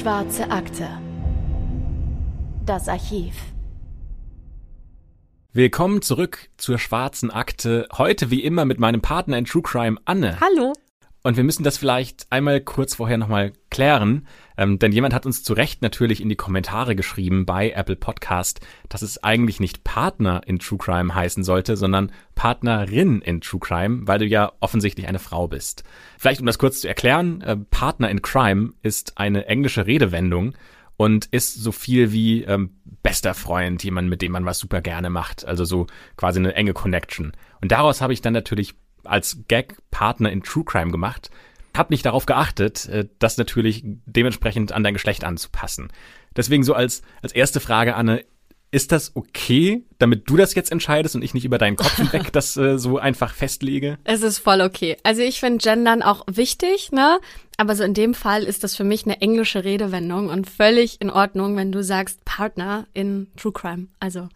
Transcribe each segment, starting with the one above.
Schwarze Akte. Das Archiv. Willkommen zurück zur Schwarzen Akte. Heute wie immer mit meinem Partner in True Crime, Anne. Hallo. Und wir müssen das vielleicht einmal kurz vorher nochmal klären, ähm, denn jemand hat uns zu Recht natürlich in die Kommentare geschrieben bei Apple Podcast, dass es eigentlich nicht Partner in True Crime heißen sollte, sondern Partnerin in True Crime, weil du ja offensichtlich eine Frau bist. Vielleicht um das kurz zu erklären, äh, Partner in Crime ist eine englische Redewendung und ist so viel wie ähm, bester Freund, jemand, mit dem man was super gerne macht, also so quasi eine enge Connection. Und daraus habe ich dann natürlich als Gag Partner in True Crime gemacht. Hab nicht darauf geachtet, äh, das natürlich dementsprechend an dein Geschlecht anzupassen. Deswegen so als, als erste Frage, Anne, ist das okay, damit du das jetzt entscheidest und ich nicht über deinen Kopf hinweg das äh, so einfach festlege? Es ist voll okay. Also ich finde Gendern auch wichtig, ne? Aber so in dem Fall ist das für mich eine englische Redewendung und völlig in Ordnung, wenn du sagst Partner in True Crime. Also.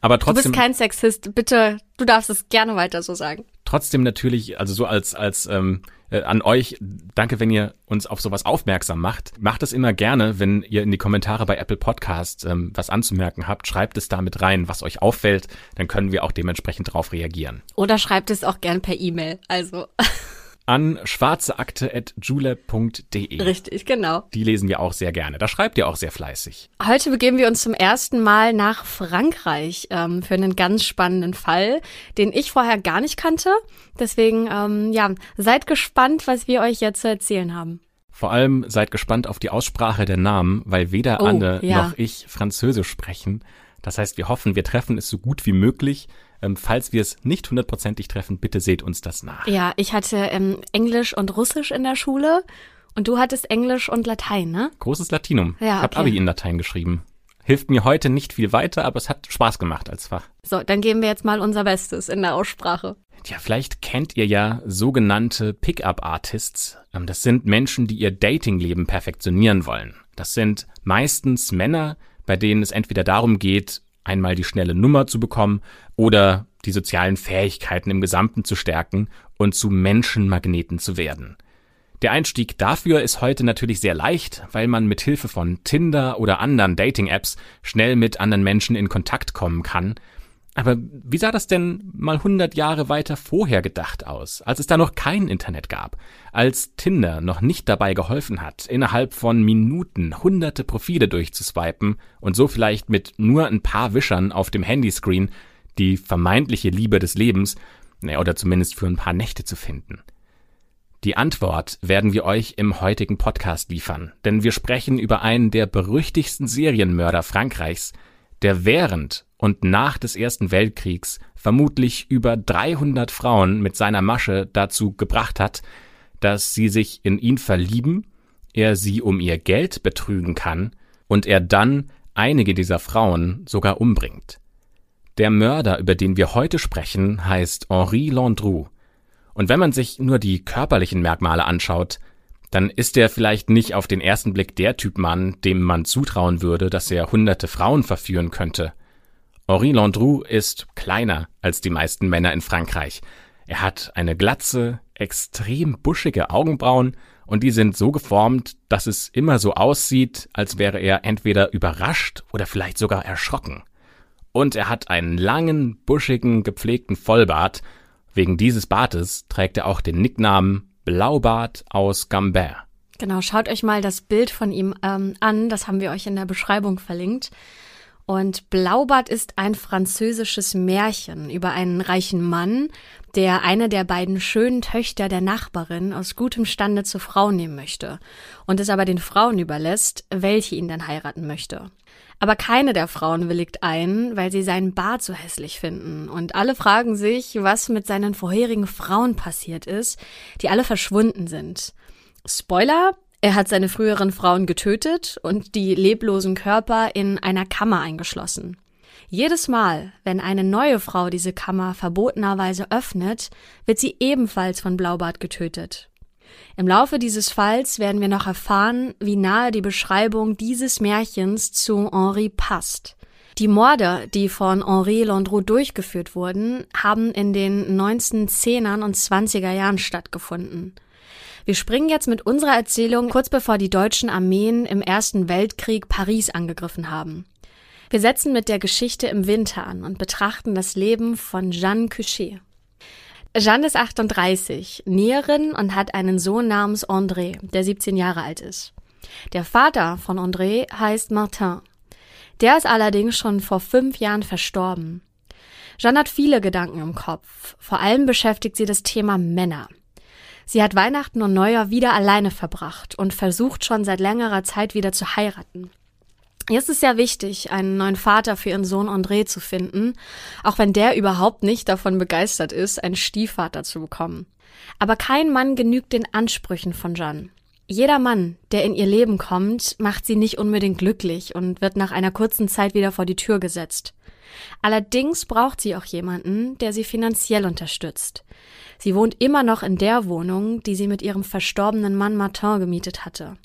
Aber trotzdem. Du bist kein Sexist. Bitte, du darfst es gerne weiter so sagen trotzdem natürlich, also so als, als ähm, äh, an euch, danke, wenn ihr uns auf sowas aufmerksam macht. Macht es immer gerne, wenn ihr in die Kommentare bei Apple Podcast ähm, was anzumerken habt. Schreibt es da mit rein, was euch auffällt. Dann können wir auch dementsprechend darauf reagieren. Oder schreibt es auch gern per E-Mail. Also. an schwarzeakte.julep.de. Richtig, genau. Die lesen wir auch sehr gerne. Da schreibt ihr auch sehr fleißig. Heute begeben wir uns zum ersten Mal nach Frankreich ähm, für einen ganz spannenden Fall, den ich vorher gar nicht kannte. Deswegen, ähm, ja, seid gespannt, was wir euch jetzt zu erzählen haben. Vor allem seid gespannt auf die Aussprache der Namen, weil weder oh, Anne ja. noch ich Französisch sprechen. Das heißt, wir hoffen, wir treffen es so gut wie möglich. Ähm, falls wir es nicht hundertprozentig treffen, bitte seht uns das nach. Ja, ich hatte ähm, Englisch und Russisch in der Schule und du hattest Englisch und Latein, ne? Großes Latinum. Ja, ich habe Abi in Latein geschrieben. Hilft mir heute nicht viel weiter, aber es hat Spaß gemacht als Fach. So, dann geben wir jetzt mal unser Bestes in der Aussprache. Tja, vielleicht kennt ihr ja sogenannte Pickup-Artists. Ähm, das sind Menschen, die ihr Datingleben perfektionieren wollen. Das sind meistens Männer, bei denen es entweder darum geht, einmal die schnelle Nummer zu bekommen oder die sozialen Fähigkeiten im Gesamten zu stärken und zu Menschenmagneten zu werden. Der Einstieg dafür ist heute natürlich sehr leicht, weil man mit Hilfe von Tinder oder anderen Dating-Apps schnell mit anderen Menschen in Kontakt kommen kann aber wie sah das denn mal 100 Jahre weiter vorher gedacht aus, als es da noch kein Internet gab, als Tinder noch nicht dabei geholfen hat, innerhalb von Minuten hunderte Profile durchzuswipen und so vielleicht mit nur ein paar Wischern auf dem Handyscreen die vermeintliche Liebe des Lebens, oder zumindest für ein paar Nächte zu finden? Die Antwort werden wir euch im heutigen Podcast liefern, denn wir sprechen über einen der berüchtigsten Serienmörder Frankreichs, der während und nach des Ersten Weltkriegs vermutlich über 300 Frauen mit seiner Masche dazu gebracht hat, dass sie sich in ihn verlieben, er sie um ihr Geld betrügen kann und er dann einige dieser Frauen sogar umbringt. Der Mörder, über den wir heute sprechen, heißt Henri Landru. Und wenn man sich nur die körperlichen Merkmale anschaut, dann ist er vielleicht nicht auf den ersten Blick der Typ Mann, dem man zutrauen würde, dass er hunderte Frauen verführen könnte. Henri Landru ist kleiner als die meisten Männer in Frankreich. Er hat eine glatze, extrem buschige Augenbrauen und die sind so geformt, dass es immer so aussieht, als wäre er entweder überrascht oder vielleicht sogar erschrocken. Und er hat einen langen, buschigen, gepflegten Vollbart. Wegen dieses Bartes trägt er auch den Nicknamen Blaubart aus Gambert. Genau, schaut euch mal das Bild von ihm ähm, an, das haben wir euch in der Beschreibung verlinkt. Und Blaubart ist ein französisches Märchen über einen reichen Mann, der eine der beiden schönen Töchter der Nachbarin aus gutem Stande zur Frau nehmen möchte und es aber den Frauen überlässt, welche ihn dann heiraten möchte. Aber keine der Frauen willigt ein, weil sie seinen Bart so hässlich finden. Und alle fragen sich, was mit seinen vorherigen Frauen passiert ist, die alle verschwunden sind. Spoiler, er hat seine früheren Frauen getötet und die leblosen Körper in einer Kammer eingeschlossen. Jedes Mal, wenn eine neue Frau diese Kammer verbotenerweise öffnet, wird sie ebenfalls von Blaubart getötet. Im Laufe dieses Falls werden wir noch erfahren, wie nahe die Beschreibung dieses Märchens zu Henri passt. Die Morde, die von Henri Landreau durchgeführt wurden, haben in den 1910er und 20er Jahren stattgefunden. Wir springen jetzt mit unserer Erzählung kurz bevor die deutschen Armeen im Ersten Weltkrieg Paris angegriffen haben. Wir setzen mit der Geschichte im Winter an und betrachten das Leben von Jeanne Cuchet. Jeanne ist 38, Näherin und hat einen Sohn namens André, der 17 Jahre alt ist. Der Vater von André heißt Martin. Der ist allerdings schon vor fünf Jahren verstorben. Jeanne hat viele Gedanken im Kopf. Vor allem beschäftigt sie das Thema Männer. Sie hat Weihnachten und Neujahr wieder alleine verbracht und versucht schon seit längerer Zeit wieder zu heiraten. Jetzt ist ja wichtig, einen neuen Vater für ihren Sohn André zu finden, auch wenn der überhaupt nicht davon begeistert ist, einen Stiefvater zu bekommen. Aber kein Mann genügt den Ansprüchen von Jeanne. Jeder Mann, der in ihr Leben kommt, macht sie nicht unbedingt glücklich und wird nach einer kurzen Zeit wieder vor die Tür gesetzt. Allerdings braucht sie auch jemanden, der sie finanziell unterstützt. Sie wohnt immer noch in der Wohnung, die sie mit ihrem verstorbenen Mann Martin gemietet hatte.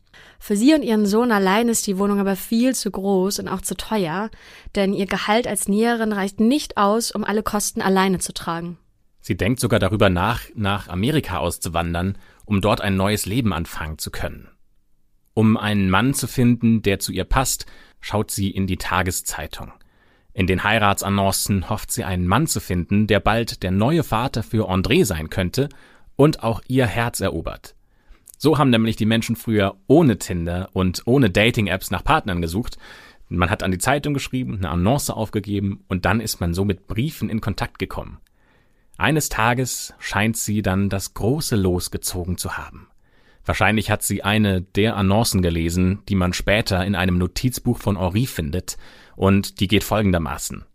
Für sie und ihren Sohn allein ist die Wohnung aber viel zu groß und auch zu teuer, denn ihr Gehalt als Näherin reicht nicht aus, um alle Kosten alleine zu tragen. Sie denkt sogar darüber nach, nach Amerika auszuwandern, um dort ein neues Leben anfangen zu können. Um einen Mann zu finden, der zu ihr passt, schaut sie in die Tageszeitung. In den Heiratsannoncen hofft sie einen Mann zu finden, der bald der neue Vater für André sein könnte und auch ihr Herz erobert. So haben nämlich die Menschen früher ohne Tinder und ohne Dating-Apps nach Partnern gesucht. Man hat an die Zeitung geschrieben, eine Annonce aufgegeben und dann ist man so mit Briefen in Kontakt gekommen. Eines Tages scheint sie dann das große Los gezogen zu haben. Wahrscheinlich hat sie eine der Annoncen gelesen, die man später in einem Notizbuch von Henri findet, und die geht folgendermaßen.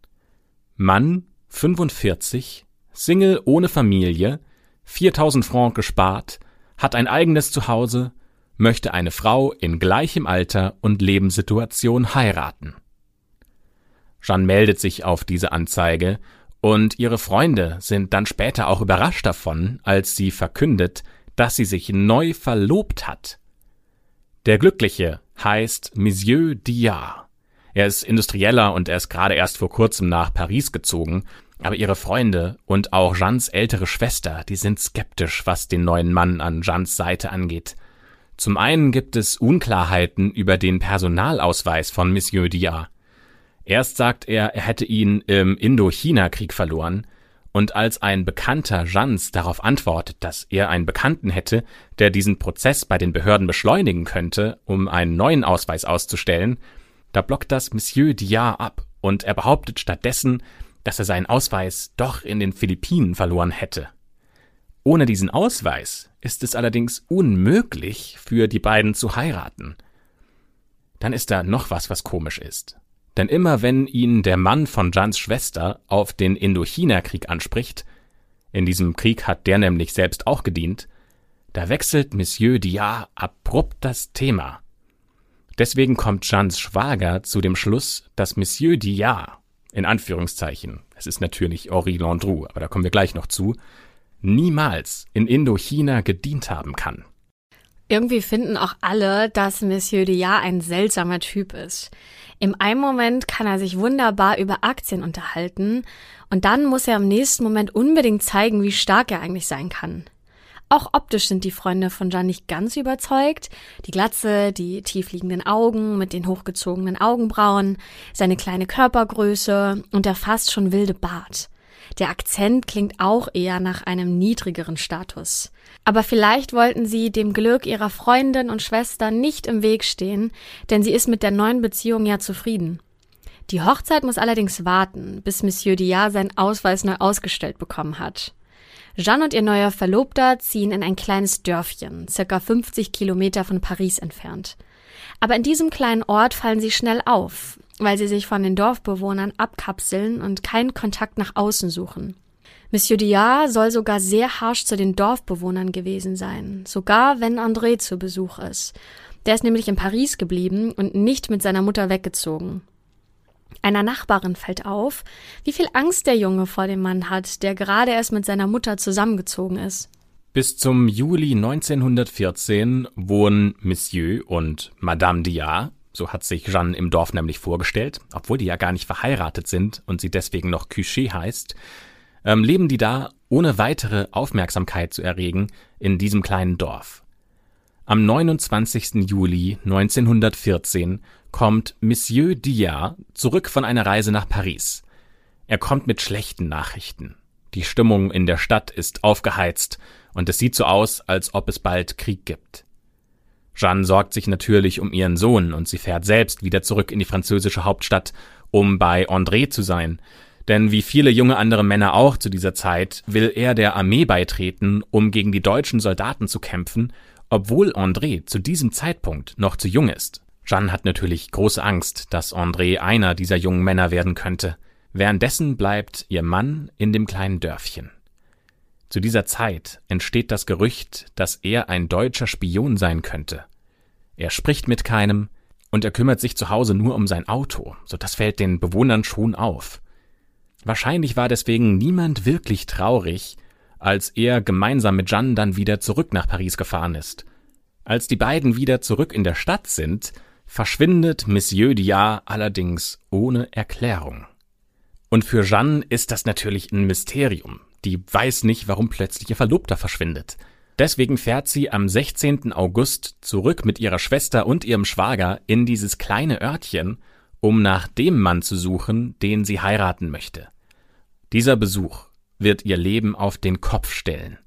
Mann, 45, Single ohne Familie, 4000 Franc gespart, hat ein eigenes Zuhause, möchte eine Frau in gleichem Alter und Lebenssituation heiraten. Jeanne meldet sich auf diese Anzeige und ihre Freunde sind dann später auch überrascht davon, als sie verkündet, dass sie sich neu verlobt hat. Der Glückliche heißt Monsieur Diard. Er ist Industrieller und er ist gerade erst vor kurzem nach Paris gezogen, aber ihre Freunde und auch Jeans ältere Schwester, die sind skeptisch, was den neuen Mann an Jeans Seite angeht. Zum einen gibt es Unklarheiten über den Personalausweis von Monsieur Diard. Erst sagt er, er hätte ihn im Indochina-Krieg verloren, und als ein Bekannter Jans darauf antwortet, dass er einen Bekannten hätte, der diesen Prozess bei den Behörden beschleunigen könnte, um einen neuen Ausweis auszustellen, da blockt das Monsieur Diard ab und er behauptet stattdessen, dass er seinen Ausweis doch in den Philippinen verloren hätte. Ohne diesen Ausweis ist es allerdings unmöglich für die beiden zu heiraten. Dann ist da noch was, was komisch ist. Denn immer wenn ihn der Mann von Jans Schwester auf den Indochina-Krieg anspricht, in diesem Krieg hat der nämlich selbst auch gedient, da wechselt Monsieur Diard abrupt das Thema. Deswegen kommt Jans Schwager zu dem Schluss, dass Monsieur Diard, in Anführungszeichen, es ist natürlich Henri Landru, aber da kommen wir gleich noch zu, niemals in Indochina gedient haben kann. Irgendwie finden auch alle, dass Monsieur Diard ein seltsamer Typ ist. Im einen Moment kann er sich wunderbar über Aktien unterhalten und dann muss er im nächsten Moment unbedingt zeigen, wie stark er eigentlich sein kann. Auch optisch sind die Freunde von Jan nicht ganz überzeugt. Die Glatze, die tiefliegenden Augen mit den hochgezogenen Augenbrauen, seine kleine Körpergröße und der fast schon wilde Bart. Der Akzent klingt auch eher nach einem niedrigeren Status. Aber vielleicht wollten sie dem Glück ihrer Freundin und Schwester nicht im Weg stehen, denn sie ist mit der neuen Beziehung ja zufrieden. Die Hochzeit muss allerdings warten, bis Monsieur Diard seinen Ausweis neu ausgestellt bekommen hat. Jeanne und ihr neuer Verlobter ziehen in ein kleines Dörfchen, circa 50 Kilometer von Paris entfernt. Aber in diesem kleinen Ort fallen sie schnell auf, weil sie sich von den Dorfbewohnern abkapseln und keinen Kontakt nach außen suchen. Monsieur Diard soll sogar sehr harsch zu den Dorfbewohnern gewesen sein, sogar wenn André zu Besuch ist. Der ist nämlich in Paris geblieben und nicht mit seiner Mutter weggezogen. Einer Nachbarin fällt auf, wie viel Angst der Junge vor dem Mann hat, der gerade erst mit seiner Mutter zusammengezogen ist. Bis zum Juli 1914 wohnen Monsieur und Madame Diard, so hat sich Jeanne im Dorf nämlich vorgestellt, obwohl die ja gar nicht verheiratet sind und sie deswegen noch Cuchet heißt, ähm, leben die da, ohne weitere Aufmerksamkeit zu erregen, in diesem kleinen Dorf. Am 29. Juli 1914 kommt Monsieur Diard zurück von einer Reise nach Paris. Er kommt mit schlechten Nachrichten. Die Stimmung in der Stadt ist aufgeheizt und es sieht so aus, als ob es bald Krieg gibt. Jeanne sorgt sich natürlich um ihren Sohn und sie fährt selbst wieder zurück in die französische Hauptstadt, um bei André zu sein. Denn wie viele junge andere Männer auch zu dieser Zeit will er der Armee beitreten, um gegen die deutschen Soldaten zu kämpfen obwohl André zu diesem Zeitpunkt noch zu jung ist. Jeanne hat natürlich große Angst, dass André einer dieser jungen Männer werden könnte. Währenddessen bleibt ihr Mann in dem kleinen Dörfchen. Zu dieser Zeit entsteht das Gerücht, dass er ein deutscher Spion sein könnte. Er spricht mit keinem und er kümmert sich zu Hause nur um sein Auto, so das fällt den Bewohnern schon auf. Wahrscheinlich war deswegen niemand wirklich traurig, als er gemeinsam mit Jeanne dann wieder zurück nach Paris gefahren ist. Als die beiden wieder zurück in der Stadt sind, verschwindet Monsieur Diard allerdings ohne Erklärung. Und für Jeanne ist das natürlich ein Mysterium. Die weiß nicht, warum plötzlich ihr Verlobter verschwindet. Deswegen fährt sie am 16. August zurück mit ihrer Schwester und ihrem Schwager in dieses kleine Örtchen, um nach dem Mann zu suchen, den sie heiraten möchte. Dieser Besuch wird ihr Leben auf den Kopf stellen.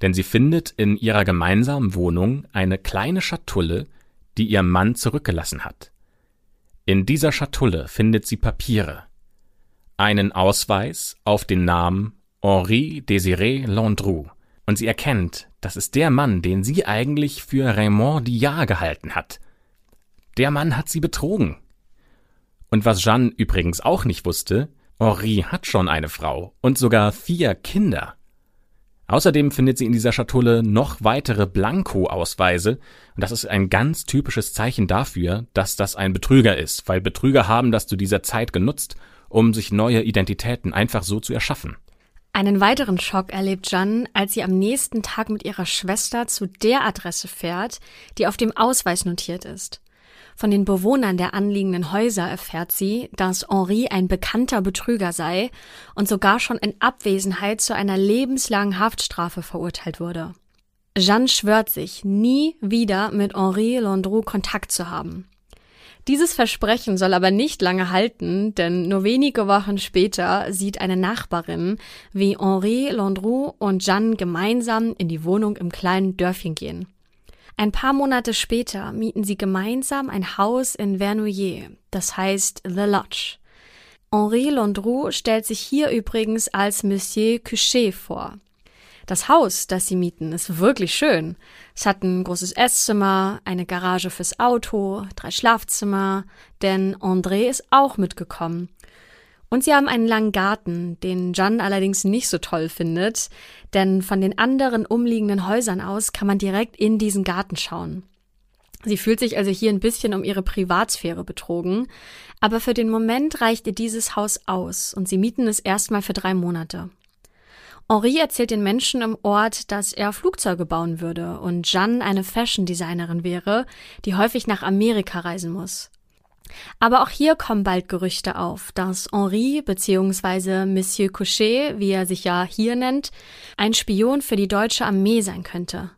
Denn sie findet in ihrer gemeinsamen Wohnung eine kleine Schatulle, die ihr Mann zurückgelassen hat. In dieser Schatulle findet sie Papiere, einen Ausweis auf den Namen Henri Désiré Landru, und sie erkennt, das ist der Mann, den sie eigentlich für Raymond Diard gehalten hat. Der Mann hat sie betrogen. Und was Jeanne übrigens auch nicht wusste, Henri hat schon eine Frau und sogar vier Kinder. Außerdem findet sie in dieser Schatulle noch weitere Blanko-Ausweise, und das ist ein ganz typisches Zeichen dafür, dass das ein Betrüger ist, weil Betrüger haben das zu dieser Zeit genutzt, um sich neue Identitäten einfach so zu erschaffen. Einen weiteren Schock erlebt Jeanne, als sie am nächsten Tag mit ihrer Schwester zu der Adresse fährt, die auf dem Ausweis notiert ist. Von den Bewohnern der anliegenden Häuser erfährt sie, dass Henri ein bekannter Betrüger sei und sogar schon in Abwesenheit zu einer lebenslangen Haftstrafe verurteilt wurde. Jeanne schwört sich, nie wieder mit Henri Landreau Kontakt zu haben. Dieses Versprechen soll aber nicht lange halten, denn nur wenige Wochen später sieht eine Nachbarin, wie Henri Landreau und Jeanne gemeinsam in die Wohnung im kleinen Dörfchen gehen. Ein paar Monate später mieten sie gemeinsam ein Haus in Vernouillet, das heißt The Lodge. Henri Landru stellt sich hier übrigens als Monsieur Cuchet vor. Das Haus, das sie mieten, ist wirklich schön. Es hat ein großes Esszimmer, eine Garage fürs Auto, drei Schlafzimmer, denn André ist auch mitgekommen. Und sie haben einen langen Garten, den Jan allerdings nicht so toll findet, denn von den anderen umliegenden Häusern aus kann man direkt in diesen Garten schauen. Sie fühlt sich also hier ein bisschen um ihre Privatsphäre betrogen, aber für den Moment reicht ihr dieses Haus aus und sie mieten es erstmal für drei Monate. Henri erzählt den Menschen im Ort, dass er Flugzeuge bauen würde und Jeanne eine Fashion Designerin wäre, die häufig nach Amerika reisen muss. Aber auch hier kommen bald Gerüchte auf, dass Henri bzw. Monsieur Couchet, wie er sich ja hier nennt, ein Spion für die deutsche Armee sein könnte.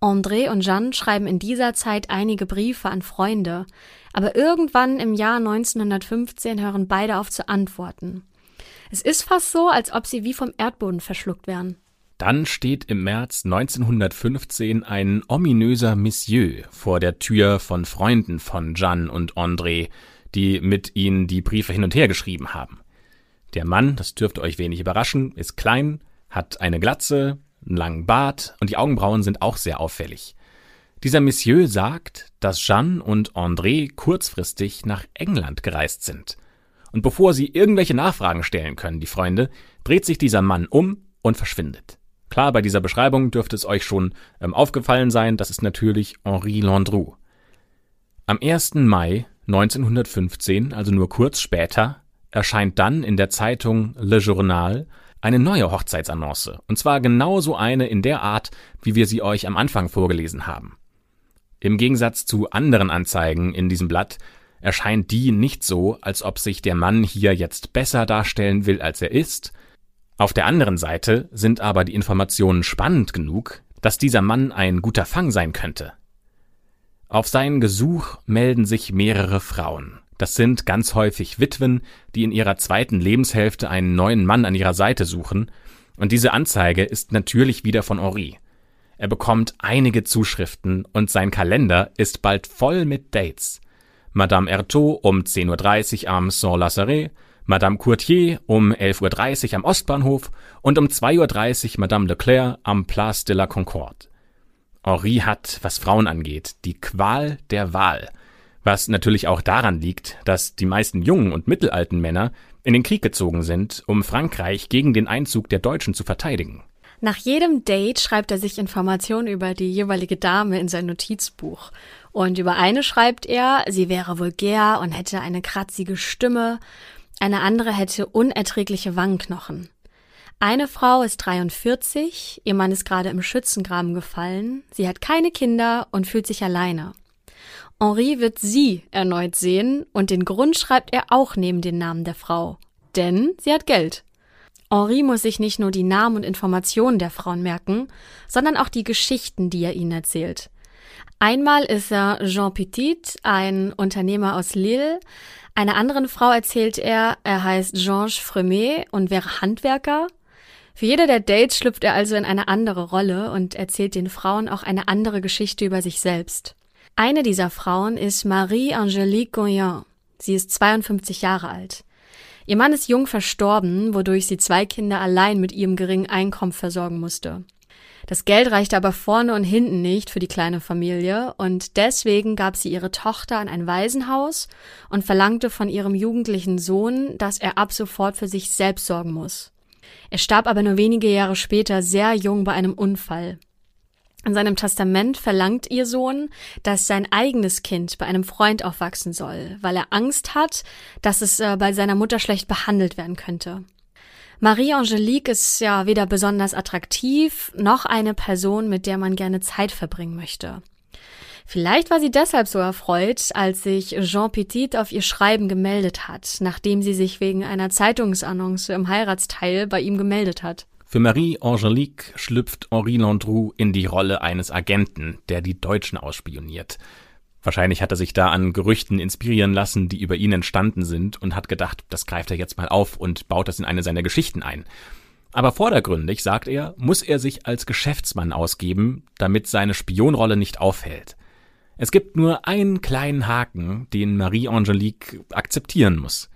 André und Jeanne schreiben in dieser Zeit einige Briefe an Freunde, aber irgendwann im Jahr 1915 hören beide auf zu antworten. Es ist fast so, als ob sie wie vom Erdboden verschluckt wären. Dann steht im März 1915 ein ominöser Monsieur vor der Tür von Freunden von Jeanne und André, die mit ihnen die Briefe hin und her geschrieben haben. Der Mann, das dürfte euch wenig überraschen, ist klein, hat eine Glatze, einen langen Bart und die Augenbrauen sind auch sehr auffällig. Dieser Monsieur sagt, dass Jeanne und André kurzfristig nach England gereist sind. Und bevor sie irgendwelche Nachfragen stellen können, die Freunde, dreht sich dieser Mann um und verschwindet. Klar, bei dieser Beschreibung dürfte es euch schon ähm, aufgefallen sein, das ist natürlich Henri Landru. Am 1. Mai 1915, also nur kurz später, erscheint dann in der Zeitung Le Journal eine neue Hochzeitsannonce, und zwar genauso eine in der Art, wie wir sie euch am Anfang vorgelesen haben. Im Gegensatz zu anderen Anzeigen in diesem Blatt erscheint die nicht so, als ob sich der Mann hier jetzt besser darstellen will, als er ist, auf der anderen Seite sind aber die Informationen spannend genug, dass dieser Mann ein guter Fang sein könnte. Auf sein Gesuch melden sich mehrere Frauen. Das sind ganz häufig Witwen, die in ihrer zweiten Lebenshälfte einen neuen Mann an ihrer Seite suchen, und diese Anzeige ist natürlich wieder von Henri. Er bekommt einige Zuschriften und sein Kalender ist bald voll mit Dates. Madame Ertaud um 10.30 Uhr am Saint-Lazaret, Madame Courtier um 11.30 Uhr am Ostbahnhof und um 2.30 Uhr Madame Leclerc am Place de la Concorde. Henri hat, was Frauen angeht, die Qual der Wahl, was natürlich auch daran liegt, dass die meisten jungen und mittelalten Männer in den Krieg gezogen sind, um Frankreich gegen den Einzug der Deutschen zu verteidigen. Nach jedem Date schreibt er sich Informationen über die jeweilige Dame in sein Notizbuch. Und über eine schreibt er, sie wäre vulgär und hätte eine kratzige Stimme. Eine andere hätte unerträgliche Wangenknochen. Eine Frau ist 43, ihr Mann ist gerade im Schützengraben gefallen, sie hat keine Kinder und fühlt sich alleine. Henri wird sie erneut sehen und den Grund schreibt er auch neben den Namen der Frau. Denn sie hat Geld. Henri muss sich nicht nur die Namen und Informationen der Frauen merken, sondern auch die Geschichten, die er ihnen erzählt. Einmal ist er Jean Petit, ein Unternehmer aus Lille. Einer anderen Frau erzählt er, er heißt Georges Fremet und wäre Handwerker. Für jede der Dates schlüpft er also in eine andere Rolle und erzählt den Frauen auch eine andere Geschichte über sich selbst. Eine dieser Frauen ist Marie-Angélique Goyen. Sie ist 52 Jahre alt. Ihr Mann ist jung verstorben, wodurch sie zwei Kinder allein mit ihrem geringen Einkommen versorgen musste. Das Geld reichte aber vorne und hinten nicht für die kleine Familie und deswegen gab sie ihre Tochter an ein Waisenhaus und verlangte von ihrem jugendlichen Sohn, dass er ab sofort für sich selbst sorgen muss. Er starb aber nur wenige Jahre später sehr jung bei einem Unfall. In seinem Testament verlangt ihr Sohn, dass sein eigenes Kind bei einem Freund aufwachsen soll, weil er Angst hat, dass es äh, bei seiner Mutter schlecht behandelt werden könnte. Marie-Angelique ist ja weder besonders attraktiv, noch eine Person, mit der man gerne Zeit verbringen möchte. Vielleicht war sie deshalb so erfreut, als sich Jean Petit auf ihr Schreiben gemeldet hat, nachdem sie sich wegen einer Zeitungsannonce im Heiratsteil bei ihm gemeldet hat. Für Marie-Angelique schlüpft Henri Landru in die Rolle eines Agenten, der die Deutschen ausspioniert. Wahrscheinlich hat er sich da an Gerüchten inspirieren lassen, die über ihn entstanden sind und hat gedacht, das greift er jetzt mal auf und baut das in eine seiner Geschichten ein. Aber vordergründig, sagt er, muss er sich als Geschäftsmann ausgeben, damit seine Spionrolle nicht auffällt. Es gibt nur einen kleinen Haken, den Marie-Angelique akzeptieren muss.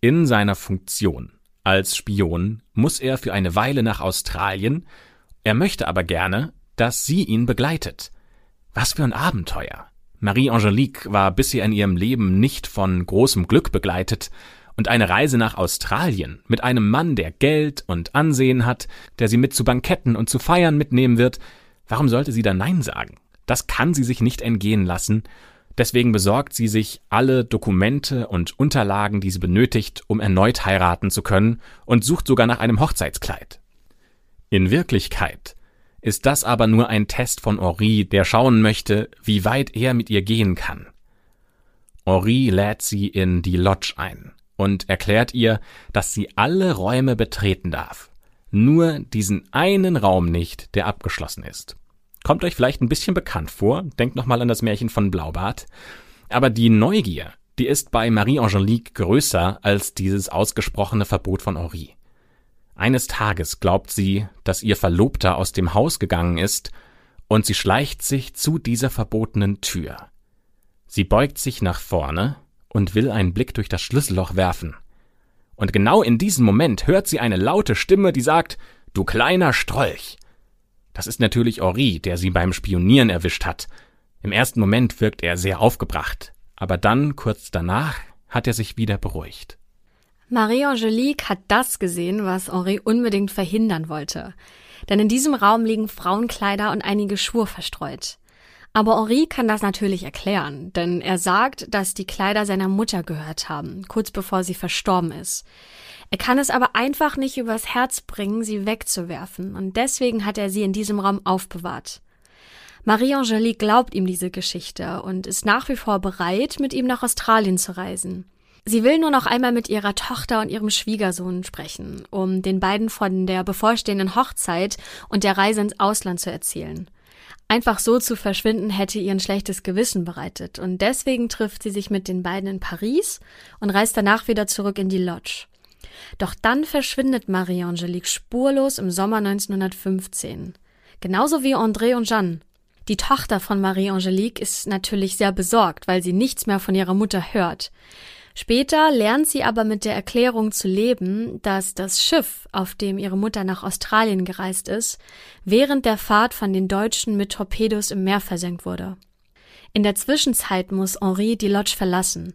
In seiner Funktion als Spion muss er für eine Weile nach Australien, er möchte aber gerne, dass sie ihn begleitet. Was für ein Abenteuer. Marie-Angelique war bisher in ihrem Leben nicht von großem Glück begleitet, und eine Reise nach Australien mit einem Mann, der Geld und Ansehen hat, der sie mit zu Banketten und zu Feiern mitnehmen wird, warum sollte sie da Nein sagen? Das kann sie sich nicht entgehen lassen, deswegen besorgt sie sich alle Dokumente und Unterlagen, die sie benötigt, um erneut heiraten zu können, und sucht sogar nach einem Hochzeitskleid. In Wirklichkeit ist das aber nur ein Test von Henri, der schauen möchte, wie weit er mit ihr gehen kann. Henri lädt sie in die Lodge ein und erklärt ihr, dass sie alle Räume betreten darf, nur diesen einen Raum nicht, der abgeschlossen ist. Kommt euch vielleicht ein bisschen bekannt vor, denkt nochmal an das Märchen von Blaubart, aber die Neugier, die ist bei Marie-Angelique größer als dieses ausgesprochene Verbot von Henri. Eines Tages glaubt sie, dass ihr Verlobter aus dem Haus gegangen ist, und sie schleicht sich zu dieser verbotenen Tür. Sie beugt sich nach vorne und will einen Blick durch das Schlüsselloch werfen. Und genau in diesem Moment hört sie eine laute Stimme, die sagt, Du kleiner Strolch. Das ist natürlich Henri, der sie beim Spionieren erwischt hat. Im ersten Moment wirkt er sehr aufgebracht, aber dann, kurz danach, hat er sich wieder beruhigt. Marie-Angelique hat das gesehen, was Henri unbedingt verhindern wollte. Denn in diesem Raum liegen Frauenkleider und einige Schuhe verstreut. Aber Henri kann das natürlich erklären, denn er sagt, dass die Kleider seiner Mutter gehört haben, kurz bevor sie verstorben ist. Er kann es aber einfach nicht übers Herz bringen, sie wegzuwerfen, und deswegen hat er sie in diesem Raum aufbewahrt. Marie-Angelique glaubt ihm diese Geschichte und ist nach wie vor bereit, mit ihm nach Australien zu reisen. Sie will nur noch einmal mit ihrer Tochter und ihrem Schwiegersohn sprechen, um den beiden von der bevorstehenden Hochzeit und der Reise ins Ausland zu erzählen. Einfach so zu verschwinden hätte ihr ein schlechtes Gewissen bereitet und deswegen trifft sie sich mit den beiden in Paris und reist danach wieder zurück in die Lodge. Doch dann verschwindet Marie-Angelique spurlos im Sommer 1915. Genauso wie André und Jeanne. Die Tochter von Marie-Angelique ist natürlich sehr besorgt, weil sie nichts mehr von ihrer Mutter hört. Später lernt sie aber mit der Erklärung zu leben, dass das Schiff, auf dem ihre Mutter nach Australien gereist ist, während der Fahrt von den Deutschen mit Torpedos im Meer versenkt wurde. In der Zwischenzeit muss Henri die Lodge verlassen.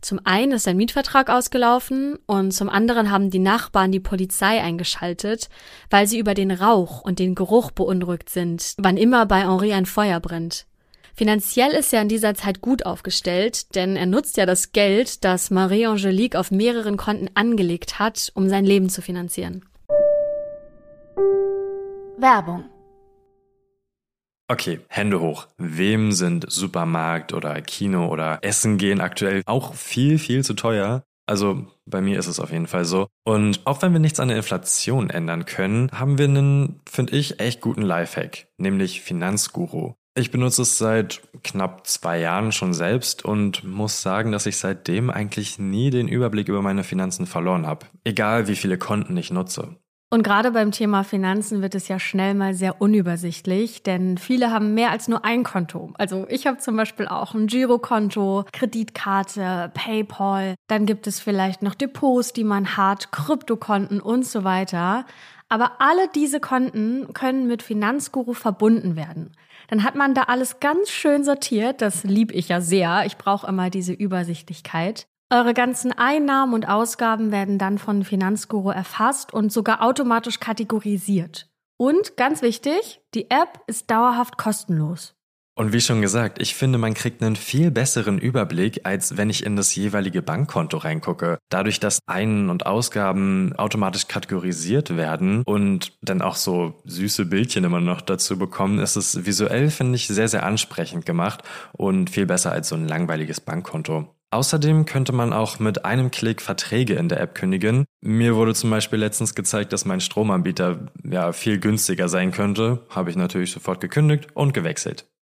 Zum einen ist sein Mietvertrag ausgelaufen und zum anderen haben die Nachbarn die Polizei eingeschaltet, weil sie über den Rauch und den Geruch beunruhigt sind, wann immer bei Henri ein Feuer brennt. Finanziell ist er in dieser Zeit gut aufgestellt, denn er nutzt ja das Geld, das Marie-Angelique auf mehreren Konten angelegt hat, um sein Leben zu finanzieren. Werbung Okay, Hände hoch. Wem sind Supermarkt oder Kino oder Essen gehen aktuell auch viel, viel zu teuer? Also bei mir ist es auf jeden Fall so. Und auch wenn wir nichts an der Inflation ändern können, haben wir einen, finde ich, echt guten Lifehack, nämlich Finanzguru. Ich benutze es seit knapp zwei Jahren schon selbst und muss sagen, dass ich seitdem eigentlich nie den Überblick über meine Finanzen verloren habe. Egal wie viele Konten ich nutze. Und gerade beim Thema Finanzen wird es ja schnell mal sehr unübersichtlich, denn viele haben mehr als nur ein Konto. Also ich habe zum Beispiel auch ein Girokonto, Kreditkarte, PayPal. Dann gibt es vielleicht noch Depots, die man hat, Kryptokonten und so weiter. Aber alle diese Konten können mit Finanzguru verbunden werden. Dann hat man da alles ganz schön sortiert. Das lieb ich ja sehr. Ich brauche immer diese Übersichtlichkeit. Eure ganzen Einnahmen und Ausgaben werden dann von Finanzguru erfasst und sogar automatisch kategorisiert. Und ganz wichtig, die App ist dauerhaft kostenlos. Und wie schon gesagt, ich finde, man kriegt einen viel besseren Überblick, als wenn ich in das jeweilige Bankkonto reingucke. Dadurch, dass Ein- und Ausgaben automatisch kategorisiert werden und dann auch so süße Bildchen immer noch dazu bekommen, ist es visuell, finde ich, sehr, sehr ansprechend gemacht und viel besser als so ein langweiliges Bankkonto. Außerdem könnte man auch mit einem Klick Verträge in der App kündigen. Mir wurde zum Beispiel letztens gezeigt, dass mein Stromanbieter ja viel günstiger sein könnte. Habe ich natürlich sofort gekündigt und gewechselt.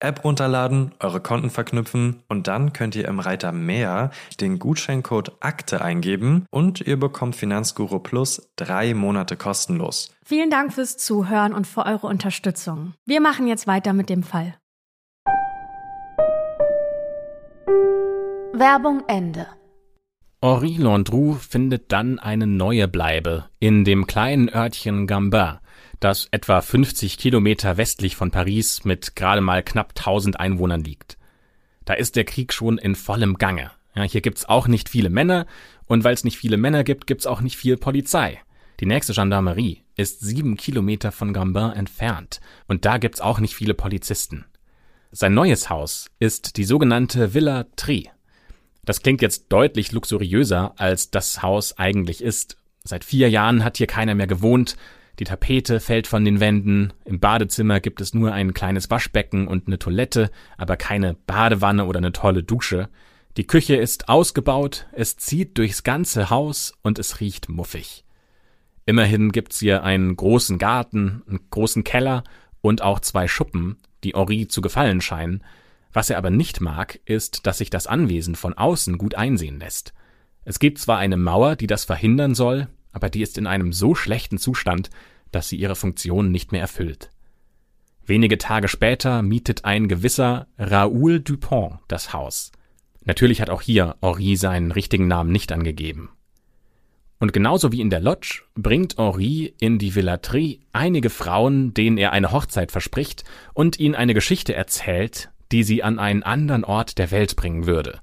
App runterladen, eure Konten verknüpfen und dann könnt ihr im Reiter Mehr den Gutscheincode Akte eingeben und ihr bekommt Finanzguru Plus drei Monate kostenlos. Vielen Dank fürs Zuhören und für eure Unterstützung. Wir machen jetzt weiter mit dem Fall. Werbung Ende. Henri Landru findet dann eine neue Bleibe in dem kleinen Örtchen Gambin das etwa 50 Kilometer westlich von Paris mit gerade mal knapp 1000 Einwohnern liegt. Da ist der Krieg schon in vollem Gange. Ja, hier gibt's auch nicht viele Männer und weil es nicht viele Männer gibt, gibt's auch nicht viel Polizei. Die nächste Gendarmerie ist sieben Kilometer von Gambin entfernt und da gibt's auch nicht viele Polizisten. Sein neues Haus ist die sogenannte Villa Tri. Das klingt jetzt deutlich luxuriöser, als das Haus eigentlich ist. Seit vier Jahren hat hier keiner mehr gewohnt, die Tapete fällt von den Wänden, im Badezimmer gibt es nur ein kleines Waschbecken und eine Toilette, aber keine Badewanne oder eine tolle Dusche. Die Küche ist ausgebaut, es zieht durchs ganze Haus und es riecht muffig. Immerhin gibt's hier einen großen Garten, einen großen Keller und auch zwei Schuppen, die Henri zu gefallen scheinen. Was er aber nicht mag, ist, dass sich das Anwesen von außen gut einsehen lässt. Es gibt zwar eine Mauer, die das verhindern soll, aber die ist in einem so schlechten Zustand, dass sie ihre Funktion nicht mehr erfüllt. Wenige Tage später mietet ein gewisser Raoul Dupont das Haus. Natürlich hat auch hier Henri seinen richtigen Namen nicht angegeben. Und genauso wie in der Lodge bringt Henri in die Villatrie einige Frauen, denen er eine Hochzeit verspricht und ihnen eine Geschichte erzählt, die sie an einen anderen Ort der Welt bringen würde.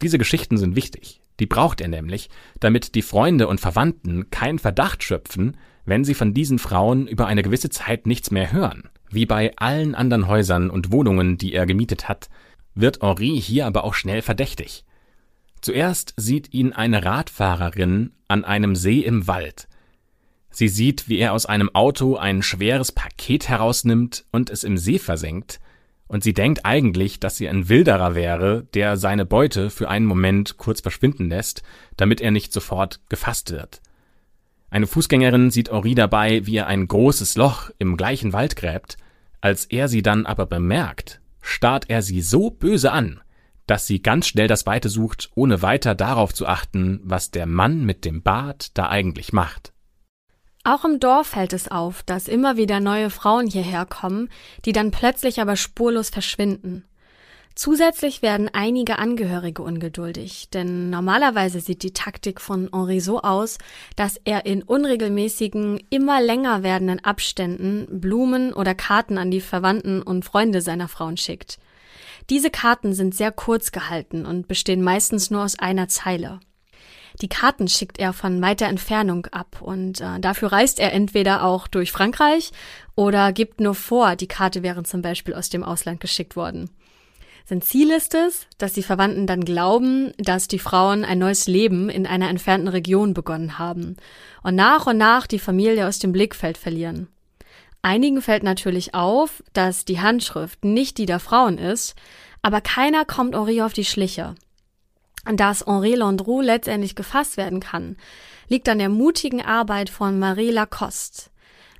Diese Geschichten sind wichtig. Die braucht er nämlich, damit die Freunde und Verwandten keinen Verdacht schöpfen, wenn sie von diesen Frauen über eine gewisse Zeit nichts mehr hören. Wie bei allen anderen Häusern und Wohnungen, die er gemietet hat, wird Henri hier aber auch schnell verdächtig. Zuerst sieht ihn eine Radfahrerin an einem See im Wald. Sie sieht, wie er aus einem Auto ein schweres Paket herausnimmt und es im See versenkt, und sie denkt eigentlich, dass sie ein Wilderer wäre, der seine Beute für einen Moment kurz verschwinden lässt, damit er nicht sofort gefasst wird. Eine Fußgängerin sieht Henri dabei, wie er ein großes Loch im gleichen Wald gräbt, als er sie dann aber bemerkt, starrt er sie so böse an, dass sie ganz schnell das Weite sucht, ohne weiter darauf zu achten, was der Mann mit dem Bart da eigentlich macht. Auch im Dorf fällt es auf, dass immer wieder neue Frauen hierher kommen, die dann plötzlich aber spurlos verschwinden. Zusätzlich werden einige Angehörige ungeduldig, denn normalerweise sieht die Taktik von Henri so aus, dass er in unregelmäßigen, immer länger werdenden Abständen Blumen oder Karten an die Verwandten und Freunde seiner Frauen schickt. Diese Karten sind sehr kurz gehalten und bestehen meistens nur aus einer Zeile. Die Karten schickt er von weiter Entfernung ab und äh, dafür reist er entweder auch durch Frankreich oder gibt nur vor, die Karte wäre zum Beispiel aus dem Ausland geschickt worden. Sein Ziel ist es, dass die Verwandten dann glauben, dass die Frauen ein neues Leben in einer entfernten Region begonnen haben und nach und nach die Familie aus dem Blickfeld verlieren. Einigen fällt natürlich auf, dass die Handschrift nicht die der Frauen ist, aber keiner kommt Henri auf die Schliche. Dass Henri Landru letztendlich gefasst werden kann, liegt an der mutigen Arbeit von Marie Lacoste.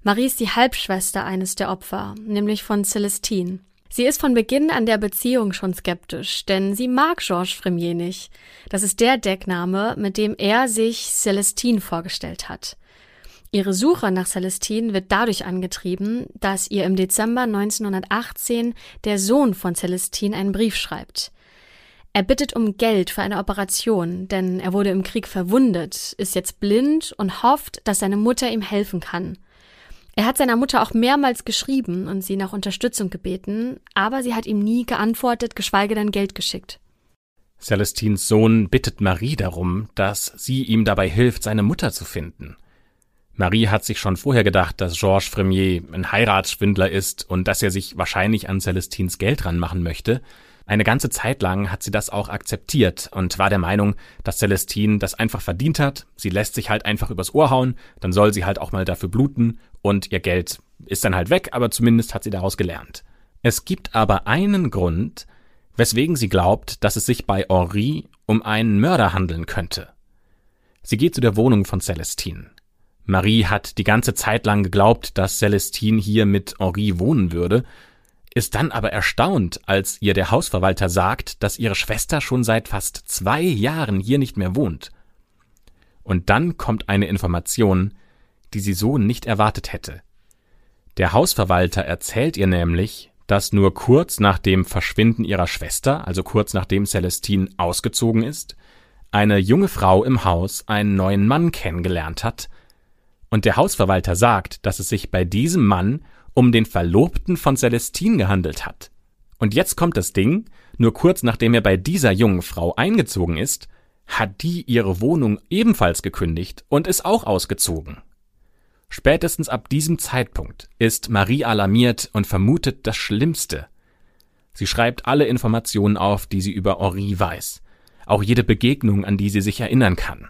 Marie ist die Halbschwester eines der Opfer, nämlich von Celestine. Sie ist von Beginn an der Beziehung schon skeptisch, denn sie mag Georges Fremier nicht. Das ist der Deckname, mit dem er sich Celestine vorgestellt hat. Ihre Suche nach Celestine wird dadurch angetrieben, dass ihr im Dezember 1918 der Sohn von Celestine einen Brief schreibt. Er bittet um Geld für eine Operation, denn er wurde im Krieg verwundet, ist jetzt blind und hofft, dass seine Mutter ihm helfen kann. Er hat seiner Mutter auch mehrmals geschrieben und sie nach Unterstützung gebeten, aber sie hat ihm nie geantwortet, geschweige denn Geld geschickt. Celestins Sohn bittet Marie darum, dass sie ihm dabei hilft, seine Mutter zu finden. Marie hat sich schon vorher gedacht, dass Georges Fremier ein Heiratsschwindler ist und dass er sich wahrscheinlich an Celestins Geld ranmachen möchte, eine ganze Zeit lang hat sie das auch akzeptiert und war der Meinung, dass Celestine das einfach verdient hat. Sie lässt sich halt einfach übers Ohr hauen, dann soll sie halt auch mal dafür bluten und ihr Geld ist dann halt weg, aber zumindest hat sie daraus gelernt. Es gibt aber einen Grund, weswegen sie glaubt, dass es sich bei Henri um einen Mörder handeln könnte. Sie geht zu der Wohnung von Celestine. Marie hat die ganze Zeit lang geglaubt, dass Celestine hier mit Henri wohnen würde, ist dann aber erstaunt, als ihr der Hausverwalter sagt, dass ihre Schwester schon seit fast zwei Jahren hier nicht mehr wohnt. Und dann kommt eine Information, die sie so nicht erwartet hätte. Der Hausverwalter erzählt ihr nämlich, dass nur kurz nach dem Verschwinden ihrer Schwester, also kurz nachdem Celestine ausgezogen ist, eine junge Frau im Haus einen neuen Mann kennengelernt hat, und der Hausverwalter sagt, dass es sich bei diesem Mann um den Verlobten von Celestine gehandelt hat. Und jetzt kommt das Ding, nur kurz nachdem er bei dieser jungen Frau eingezogen ist, hat die ihre Wohnung ebenfalls gekündigt und ist auch ausgezogen. Spätestens ab diesem Zeitpunkt ist Marie alarmiert und vermutet das Schlimmste. Sie schreibt alle Informationen auf, die sie über Henri weiß, auch jede Begegnung, an die sie sich erinnern kann.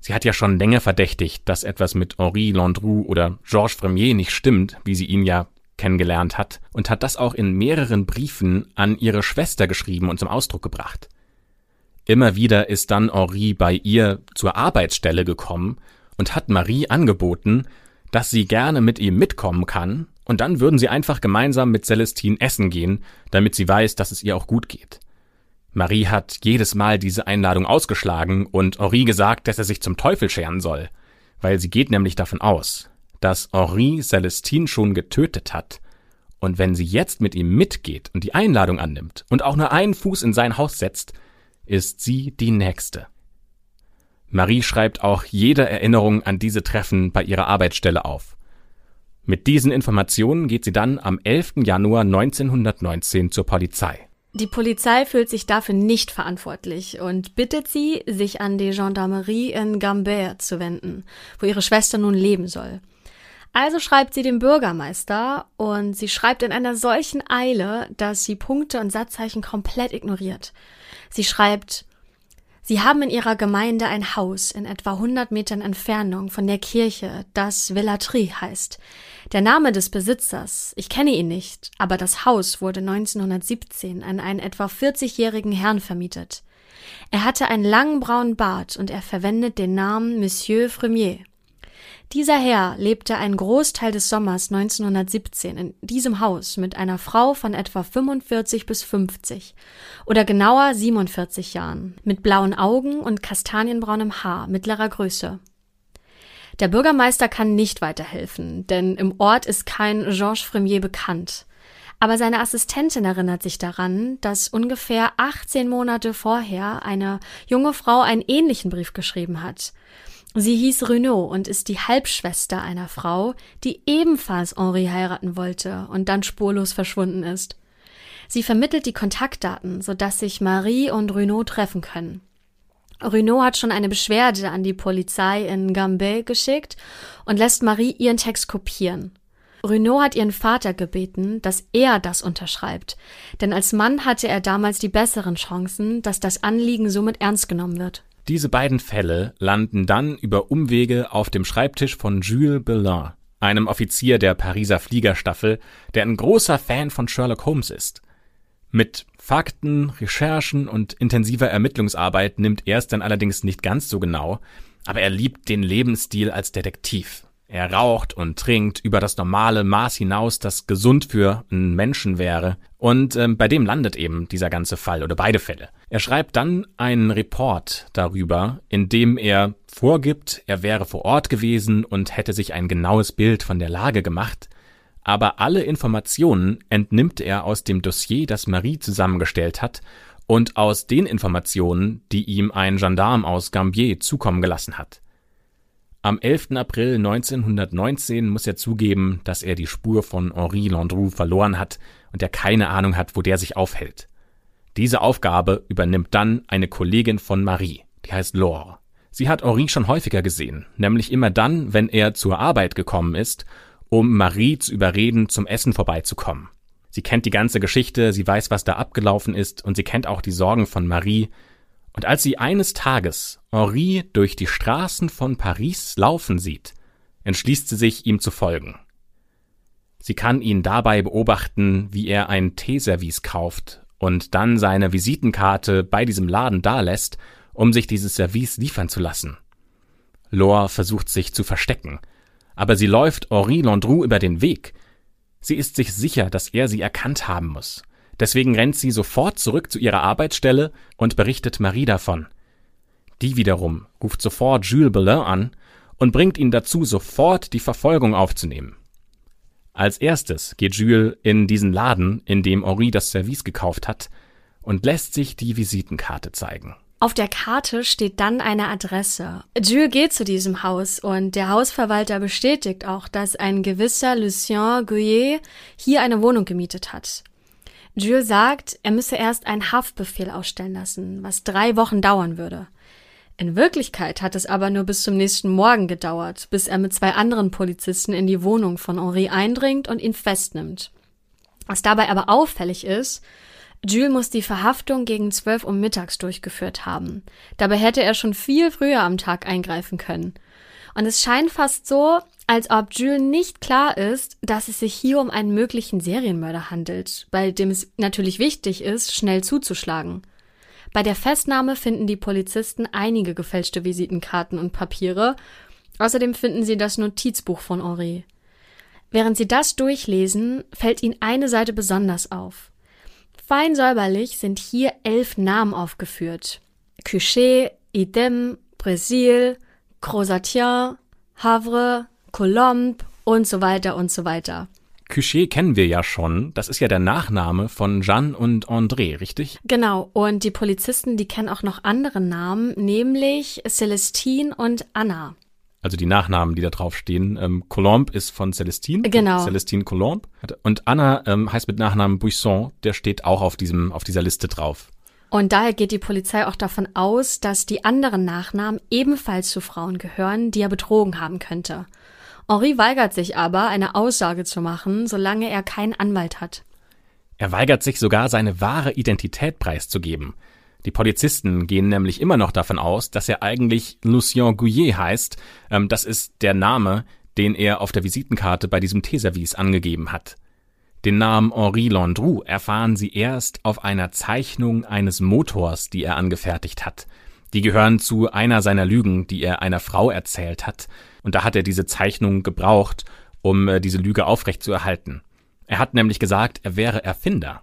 Sie hat ja schon länger verdächtigt, dass etwas mit Henri Landru oder Georges Fremier nicht stimmt, wie sie ihn ja kennengelernt hat, und hat das auch in mehreren Briefen an ihre Schwester geschrieben und zum Ausdruck gebracht. Immer wieder ist dann Henri bei ihr zur Arbeitsstelle gekommen und hat Marie angeboten, dass sie gerne mit ihm mitkommen kann, und dann würden sie einfach gemeinsam mit Celestine essen gehen, damit sie weiß, dass es ihr auch gut geht. Marie hat jedes Mal diese Einladung ausgeschlagen und Henri gesagt, dass er sich zum Teufel scheren soll, weil sie geht nämlich davon aus, dass Henri Celestine schon getötet hat, und wenn sie jetzt mit ihm mitgeht und die Einladung annimmt und auch nur einen Fuß in sein Haus setzt, ist sie die Nächste. Marie schreibt auch jede Erinnerung an diese Treffen bei ihrer Arbeitsstelle auf. Mit diesen Informationen geht sie dann am 11. Januar 1919 zur Polizei. Die Polizei fühlt sich dafür nicht verantwortlich und bittet sie, sich an die Gendarmerie in Gambert zu wenden, wo ihre Schwester nun leben soll. Also schreibt sie dem Bürgermeister und sie schreibt in einer solchen Eile, dass sie Punkte und Satzzeichen komplett ignoriert. Sie schreibt, Sie haben in ihrer Gemeinde ein Haus in etwa 100 Metern Entfernung von der Kirche, das Villatry heißt. Der Name des Besitzers, ich kenne ihn nicht, aber das Haus wurde 1917 an einen etwa 40-jährigen Herrn vermietet. Er hatte einen langen braunen Bart und er verwendet den Namen Monsieur Fremier. Dieser Herr lebte einen Großteil des Sommers 1917 in diesem Haus mit einer Frau von etwa 45 bis 50 oder genauer 47 Jahren, mit blauen Augen und kastanienbraunem Haar mittlerer Größe. Der Bürgermeister kann nicht weiterhelfen, denn im Ort ist kein Georges Fremier bekannt. Aber seine Assistentin erinnert sich daran, dass ungefähr 18 Monate vorher eine junge Frau einen ähnlichen Brief geschrieben hat. Sie hieß Renaud und ist die Halbschwester einer Frau, die ebenfalls Henri heiraten wollte und dann spurlos verschwunden ist. Sie vermittelt die Kontaktdaten, sodass sich Marie und Renaud treffen können. Renaud hat schon eine Beschwerde an die Polizei in Gambay geschickt und lässt Marie ihren Text kopieren. Renaud hat ihren Vater gebeten, dass er das unterschreibt, denn als Mann hatte er damals die besseren Chancen, dass das Anliegen somit ernst genommen wird. Diese beiden Fälle landen dann über Umwege auf dem Schreibtisch von Jules Belin, einem Offizier der Pariser Fliegerstaffel, der ein großer Fan von Sherlock Holmes ist. Mit Fakten, Recherchen und intensiver Ermittlungsarbeit nimmt er es dann allerdings nicht ganz so genau, aber er liebt den Lebensstil als Detektiv. Er raucht und trinkt über das normale Maß hinaus, das gesund für einen Menschen wäre. Und ähm, bei dem landet eben dieser ganze Fall oder beide Fälle. Er schreibt dann einen Report darüber, in dem er vorgibt, er wäre vor Ort gewesen und hätte sich ein genaues Bild von der Lage gemacht. Aber alle Informationen entnimmt er aus dem Dossier, das Marie zusammengestellt hat, und aus den Informationen, die ihm ein Gendarm aus Gambier zukommen gelassen hat. Am 11. April 1919 muss er zugeben, dass er die Spur von Henri Landru verloren hat und er keine Ahnung hat, wo der sich aufhält. Diese Aufgabe übernimmt dann eine Kollegin von Marie, die heißt Laure. Sie hat Henri schon häufiger gesehen, nämlich immer dann, wenn er zur Arbeit gekommen ist, um Marie zu überreden, zum Essen vorbeizukommen. Sie kennt die ganze Geschichte, sie weiß, was da abgelaufen ist und sie kennt auch die Sorgen von Marie, und als sie eines Tages Henri durch die Straßen von Paris laufen sieht, entschließt sie sich, ihm zu folgen. Sie kann ihn dabei beobachten, wie er ein Teeservice kauft und dann seine Visitenkarte bei diesem Laden dalässt, um sich dieses Service liefern zu lassen. Laure versucht sich zu verstecken, aber sie läuft Henri Landru über den Weg. Sie ist sich sicher, dass er sie erkannt haben muss. Deswegen rennt sie sofort zurück zu ihrer Arbeitsstelle und berichtet Marie davon. Die wiederum ruft sofort Jules Belin an und bringt ihn dazu, sofort die Verfolgung aufzunehmen. Als erstes geht Jules in diesen Laden, in dem Henri das Service gekauft hat, und lässt sich die Visitenkarte zeigen. Auf der Karte steht dann eine Adresse. Jules geht zu diesem Haus und der Hausverwalter bestätigt auch, dass ein gewisser Lucien Gouillet hier eine Wohnung gemietet hat. Jules sagt, er müsse erst einen Haftbefehl ausstellen lassen, was drei Wochen dauern würde. In Wirklichkeit hat es aber nur bis zum nächsten Morgen gedauert, bis er mit zwei anderen Polizisten in die Wohnung von Henri eindringt und ihn festnimmt. Was dabei aber auffällig ist, Jules muss die Verhaftung gegen zwölf Uhr mittags durchgeführt haben. Dabei hätte er schon viel früher am Tag eingreifen können. Und es scheint fast so, als ob Jules nicht klar ist, dass es sich hier um einen möglichen Serienmörder handelt, bei dem es natürlich wichtig ist, schnell zuzuschlagen. Bei der Festnahme finden die Polizisten einige gefälschte Visitenkarten und Papiere. Außerdem finden sie das Notizbuch von Henri. Während sie das durchlesen, fällt ihnen eine Seite besonders auf. Fein säuberlich sind hier elf Namen aufgeführt. Cuchet, Idem, Brésil, Crozatien, Havre, Colombe und so weiter und so weiter. Cuchet kennen wir ja schon. Das ist ja der Nachname von Jeanne und André, richtig? Genau. Und die Polizisten, die kennen auch noch andere Namen, nämlich Celestine und Anna. Also die Nachnamen, die da draufstehen. Ähm, Colombe ist von Celestine. Genau. Celestine Colombe. Und Anna ähm, heißt mit Nachnamen Buisson. Der steht auch auf diesem, auf dieser Liste drauf. Und daher geht die Polizei auch davon aus, dass die anderen Nachnamen ebenfalls zu Frauen gehören, die er betrogen haben könnte. Henri weigert sich aber, eine Aussage zu machen, solange er keinen Anwalt hat. Er weigert sich sogar, seine wahre Identität preiszugeben. Die Polizisten gehen nämlich immer noch davon aus, dass er eigentlich Lucien Gouillet heißt. Ähm, das ist der Name, den er auf der Visitenkarte bei diesem Teeservice angegeben hat. Den Namen Henri Landru erfahren sie erst auf einer Zeichnung eines Motors, die er angefertigt hat. Die gehören zu einer seiner Lügen, die er einer Frau erzählt hat. Und da hat er diese Zeichnung gebraucht, um äh, diese Lüge aufrechtzuerhalten. Er hat nämlich gesagt, er wäre Erfinder.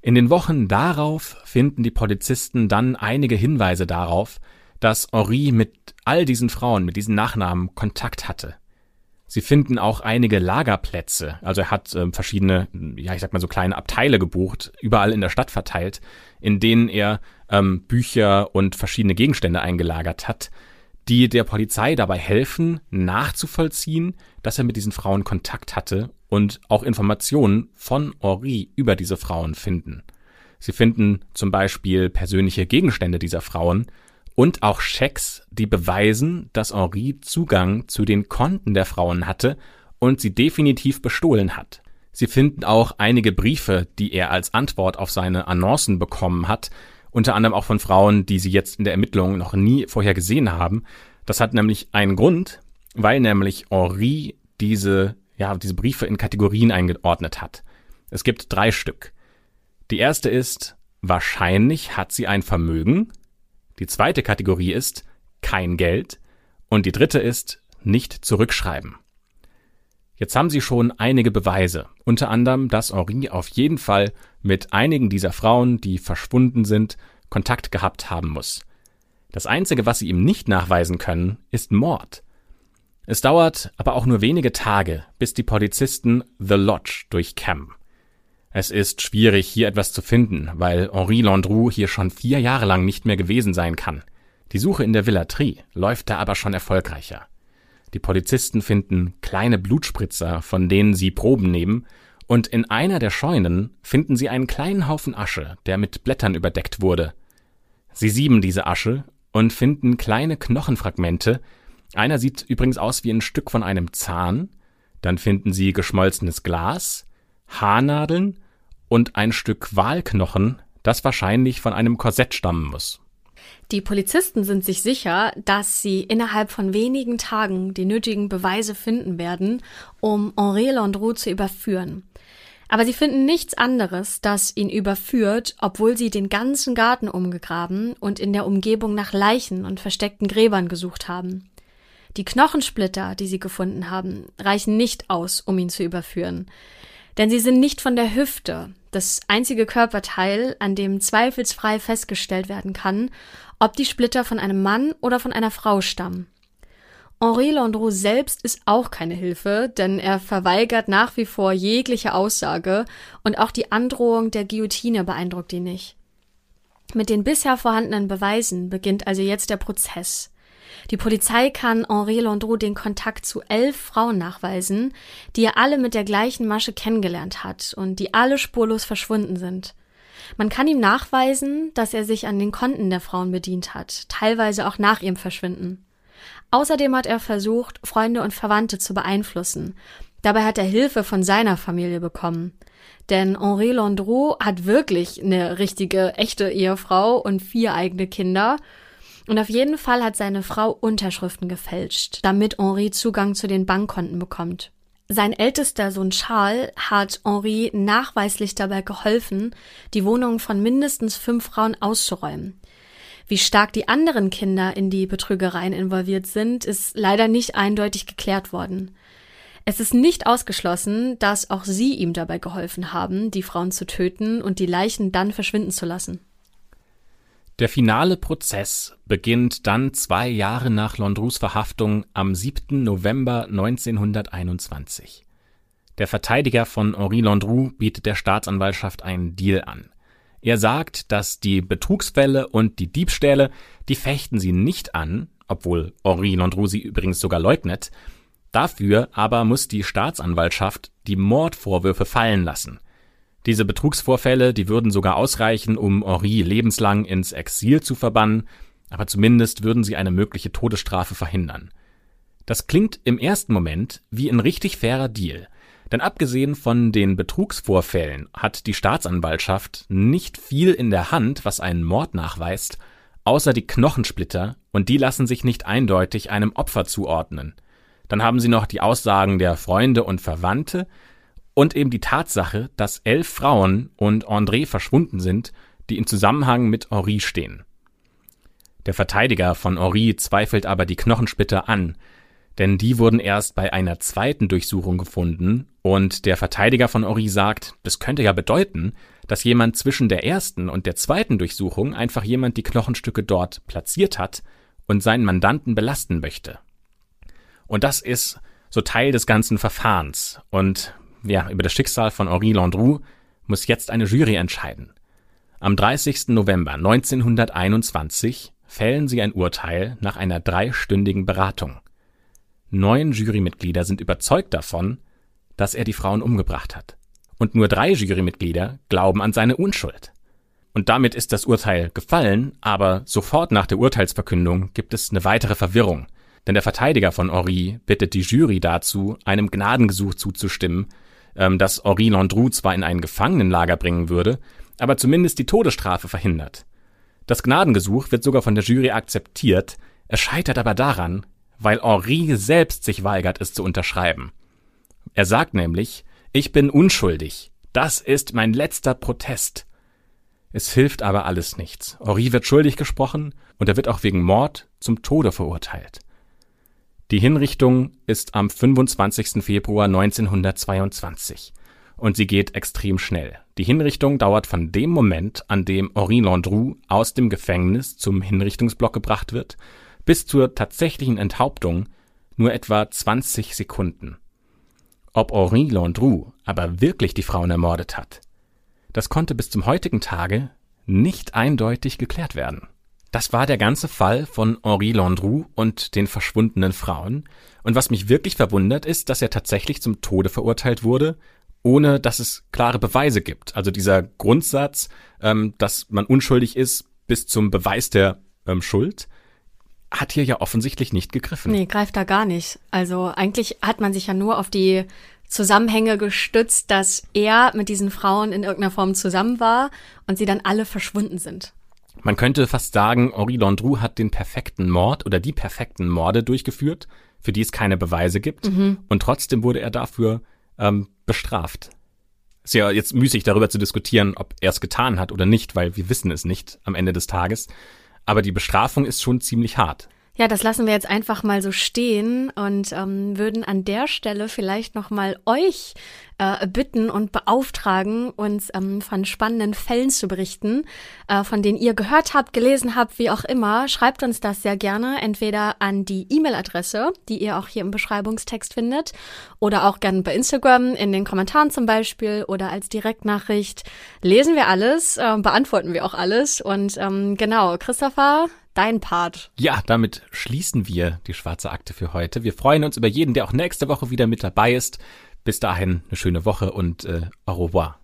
In den Wochen darauf finden die Polizisten dann einige Hinweise darauf, dass Henri mit all diesen Frauen, mit diesen Nachnamen Kontakt hatte. Sie finden auch einige Lagerplätze, also er hat äh, verschiedene, ja ich sag mal so kleine Abteile gebucht, überall in der Stadt verteilt, in denen er ähm, Bücher und verschiedene Gegenstände eingelagert hat, die der Polizei dabei helfen, nachzuvollziehen, dass er mit diesen Frauen Kontakt hatte und auch Informationen von Henri über diese Frauen finden. Sie finden zum Beispiel persönliche Gegenstände dieser Frauen und auch Schecks, die beweisen, dass Henri Zugang zu den Konten der Frauen hatte und sie definitiv bestohlen hat. Sie finden auch einige Briefe, die er als Antwort auf seine Annoncen bekommen hat, unter anderem auch von Frauen, die sie jetzt in der Ermittlung noch nie vorher gesehen haben. Das hat nämlich einen Grund, weil nämlich Henri diese, ja, diese Briefe in Kategorien eingeordnet hat. Es gibt drei Stück. Die erste ist, wahrscheinlich hat sie ein Vermögen. Die zweite Kategorie ist, kein Geld. Und die dritte ist, nicht zurückschreiben. Jetzt haben sie schon einige Beweise, unter anderem, dass Henri auf jeden Fall mit einigen dieser Frauen, die verschwunden sind, Kontakt gehabt haben muss. Das Einzige, was sie ihm nicht nachweisen können, ist Mord. Es dauert aber auch nur wenige Tage, bis die Polizisten The Lodge durchkämmen. Es ist schwierig, hier etwas zu finden, weil Henri Landru hier schon vier Jahre lang nicht mehr gewesen sein kann. Die Suche in der Villa Tri läuft da aber schon erfolgreicher. Die Polizisten finden kleine Blutspritzer, von denen sie Proben nehmen, und in einer der Scheunen finden sie einen kleinen Haufen Asche, der mit Blättern überdeckt wurde. Sie sieben diese Asche und finden kleine Knochenfragmente. Einer sieht übrigens aus wie ein Stück von einem Zahn. Dann finden sie geschmolzenes Glas, Haarnadeln und ein Stück Walknochen, das wahrscheinlich von einem Korsett stammen muss. Die Polizisten sind sich sicher, dass sie innerhalb von wenigen Tagen die nötigen Beweise finden werden, um Henri Landreau zu überführen. Aber sie finden nichts anderes, das ihn überführt, obwohl sie den ganzen Garten umgegraben und in der Umgebung nach Leichen und versteckten Gräbern gesucht haben. Die Knochensplitter, die sie gefunden haben, reichen nicht aus, um ihn zu überführen. Denn sie sind nicht von der Hüfte, das einzige Körperteil, an dem zweifelsfrei festgestellt werden kann, ob die Splitter von einem Mann oder von einer Frau stammen. Henri Landreau selbst ist auch keine Hilfe, denn er verweigert nach wie vor jegliche Aussage und auch die Androhung der Guillotine beeindruckt ihn nicht. Mit den bisher vorhandenen Beweisen beginnt also jetzt der Prozess. Die Polizei kann Henri Landreau den Kontakt zu elf Frauen nachweisen, die er alle mit der gleichen Masche kennengelernt hat und die alle spurlos verschwunden sind. Man kann ihm nachweisen, dass er sich an den Konten der Frauen bedient hat, teilweise auch nach ihrem Verschwinden. Außerdem hat er versucht, Freunde und Verwandte zu beeinflussen. Dabei hat er Hilfe von seiner Familie bekommen. Denn Henri Landreau hat wirklich eine richtige, echte Ehefrau und vier eigene Kinder. Und auf jeden Fall hat seine Frau Unterschriften gefälscht, damit Henri Zugang zu den Bankkonten bekommt. Sein ältester Sohn Charles hat Henri nachweislich dabei geholfen, die Wohnung von mindestens fünf Frauen auszuräumen. Wie stark die anderen Kinder in die Betrügereien involviert sind, ist leider nicht eindeutig geklärt worden. Es ist nicht ausgeschlossen, dass auch sie ihm dabei geholfen haben, die Frauen zu töten und die Leichen dann verschwinden zu lassen. Der finale Prozess beginnt dann zwei Jahre nach Landrus Verhaftung am 7. November 1921. Der Verteidiger von Henri Landru bietet der Staatsanwaltschaft einen Deal an. Er sagt, dass die Betrugsfälle und die Diebstähle, die fechten sie nicht an, obwohl Henri Landru sie übrigens sogar leugnet. Dafür aber muss die Staatsanwaltschaft die Mordvorwürfe fallen lassen. Diese Betrugsvorfälle, die würden sogar ausreichen, um Henri lebenslang ins Exil zu verbannen, aber zumindest würden sie eine mögliche Todesstrafe verhindern. Das klingt im ersten Moment wie ein richtig fairer Deal. Denn abgesehen von den Betrugsvorfällen hat die Staatsanwaltschaft nicht viel in der Hand, was einen Mord nachweist, außer die Knochensplitter, und die lassen sich nicht eindeutig einem Opfer zuordnen. Dann haben sie noch die Aussagen der Freunde und Verwandte und eben die Tatsache, dass elf Frauen und André verschwunden sind, die im Zusammenhang mit Henri stehen. Der Verteidiger von Henri zweifelt aber die Knochensplitter an, denn die wurden erst bei einer zweiten Durchsuchung gefunden und der Verteidiger von Ori sagt, das könnte ja bedeuten, dass jemand zwischen der ersten und der zweiten Durchsuchung einfach jemand die Knochenstücke dort platziert hat und seinen Mandanten belasten möchte. Und das ist so Teil des ganzen Verfahrens. Und ja, über das Schicksal von Henri Landru muss jetzt eine Jury entscheiden. Am 30. November 1921 fällen sie ein Urteil nach einer dreistündigen Beratung. Neun Jurymitglieder sind überzeugt davon, dass er die Frauen umgebracht hat. Und nur drei Jurymitglieder glauben an seine Unschuld. Und damit ist das Urteil gefallen, aber sofort nach der Urteilsverkündung gibt es eine weitere Verwirrung. Denn der Verteidiger von Henri bittet die Jury dazu, einem Gnadengesuch zuzustimmen, ähm, das Henri Landru zwar in ein Gefangenenlager bringen würde, aber zumindest die Todesstrafe verhindert. Das Gnadengesuch wird sogar von der Jury akzeptiert, es scheitert aber daran, weil Henri selbst sich weigert, es zu unterschreiben. Er sagt nämlich, ich bin unschuldig. Das ist mein letzter Protest. Es hilft aber alles nichts. Henri wird schuldig gesprochen und er wird auch wegen Mord zum Tode verurteilt. Die Hinrichtung ist am 25. Februar 1922 und sie geht extrem schnell. Die Hinrichtung dauert von dem Moment, an dem Henri Landru aus dem Gefängnis zum Hinrichtungsblock gebracht wird, bis zur tatsächlichen Enthauptung nur etwa 20 Sekunden. Ob Henri Landru aber wirklich die Frauen ermordet hat, das konnte bis zum heutigen Tage nicht eindeutig geklärt werden. Das war der ganze Fall von Henri Landru und den verschwundenen Frauen. Und was mich wirklich verwundert ist, dass er tatsächlich zum Tode verurteilt wurde, ohne dass es klare Beweise gibt. Also dieser Grundsatz, ähm, dass man unschuldig ist bis zum Beweis der ähm, Schuld, hat hier ja offensichtlich nicht gegriffen. Nee, greift da gar nicht. Also eigentlich hat man sich ja nur auf die Zusammenhänge gestützt, dass er mit diesen Frauen in irgendeiner Form zusammen war und sie dann alle verschwunden sind. Man könnte fast sagen, Henri Landru hat den perfekten Mord oder die perfekten Morde durchgeführt, für die es keine Beweise gibt. Mhm. Und trotzdem wurde er dafür ähm, bestraft. Ist ja jetzt müßig darüber zu diskutieren, ob er es getan hat oder nicht, weil wir wissen es nicht am Ende des Tages. Aber die Bestrafung ist schon ziemlich hart. Ja, das lassen wir jetzt einfach mal so stehen und ähm, würden an der Stelle vielleicht noch mal euch äh, bitten und beauftragen, uns ähm, von spannenden Fällen zu berichten, äh, von denen ihr gehört habt, gelesen habt, wie auch immer. Schreibt uns das sehr gerne entweder an die E-Mail-Adresse, die ihr auch hier im Beschreibungstext findet, oder auch gerne bei Instagram in den Kommentaren zum Beispiel oder als Direktnachricht. Lesen wir alles, äh, beantworten wir auch alles und ähm, genau, Christopher, dein Part. Ja, damit schließen wir die schwarze Akte für heute. Wir freuen uns über jeden, der auch nächste Woche wieder mit dabei ist. Bis dahin eine schöne Woche und äh, au revoir.